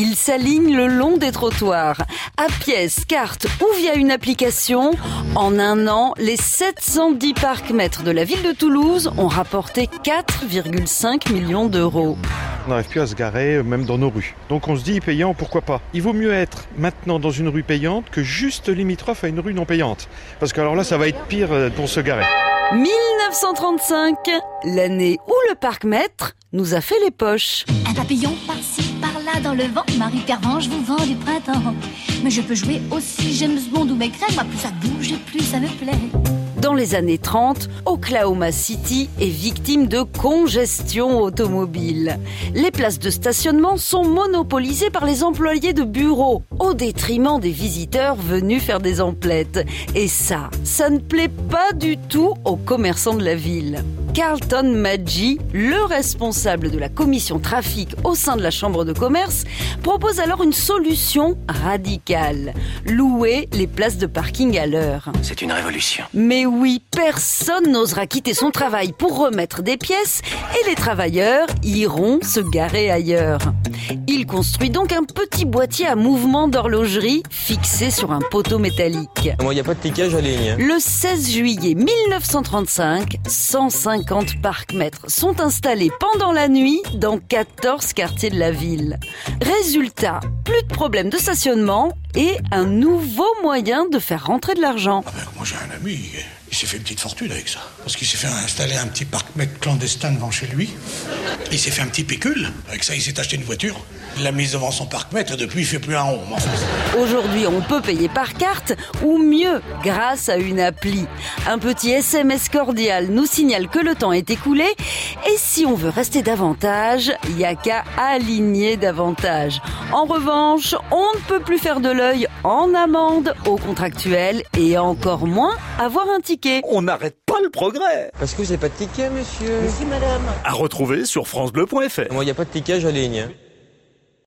Ils s'alignent le long des trottoirs. À pièce, carte ou via une application, en un an, les 710 parcs mètres de la ville de Toulouse ont rapporté 4,5 millions d'euros. On n'arrive plus à se garer, euh, même dans nos rues. Donc on se dit, payant, pourquoi pas? Il vaut mieux être maintenant dans une rue payante que juste limitrophe à une rue non payante. Parce que alors là, ça va être pire euh, pour se garer. 1935, l'année où le parc maître nous a fait les poches. Un papillon par-ci, par-là dans le vent. Marie Pervenche vous vend du printemps. Mais je peux jouer aussi James Bond ou Maigret. Moi, plus ça bouge et plus ça me plaît. Dans les années 30, Oklahoma City est victime de congestion automobile. Les places de stationnement sont monopolisées par les employés de bureau, au détriment des visiteurs venus faire des emplettes. Et ça, ça ne plaît pas du tout aux commerçants de la ville. Carlton Maggi, le responsable de la commission trafic au sein de la Chambre de commerce, propose alors une solution radicale. Louer les places de parking à l'heure. C'est une révolution. Mais oui, personne n'osera quitter son travail pour remettre des pièces et les travailleurs iront se garer ailleurs. Il construit donc un petit boîtier à mouvement d'horlogerie fixé sur un poteau métallique. Moi, il n'y a pas de ticket, j'aligne. Le 16 juillet 1935, 150 parcs-mètres sont installés pendant la nuit dans 14 quartiers de la ville. Résultat, plus de problèmes de stationnement et un nouveau moyen de faire rentrer de l'argent. S'est fait une petite fortune avec ça. Parce qu'il s'est fait installer un petit parc-mètre clandestin devant chez lui. Il s'est fait un petit pécule. Avec ça, il s'est acheté une voiture. Il l'a mise devant son parc-mètre et depuis, il fait plus un rond. Aujourd'hui, on peut payer par carte ou mieux, grâce à une appli. Un petit SMS cordial nous signale que le temps est écoulé et si on veut rester davantage, il n'y a qu'à aligner davantage. En revanche, on ne peut plus faire de l'œil en amende aux contractuels et encore moins avoir un ticket. On n'arrête pas le progrès. Parce que j'ai pas de ticket, monsieur. À retrouver sur FranceBleu.fr. Moi, il n'y a pas de ticket, j'aligne.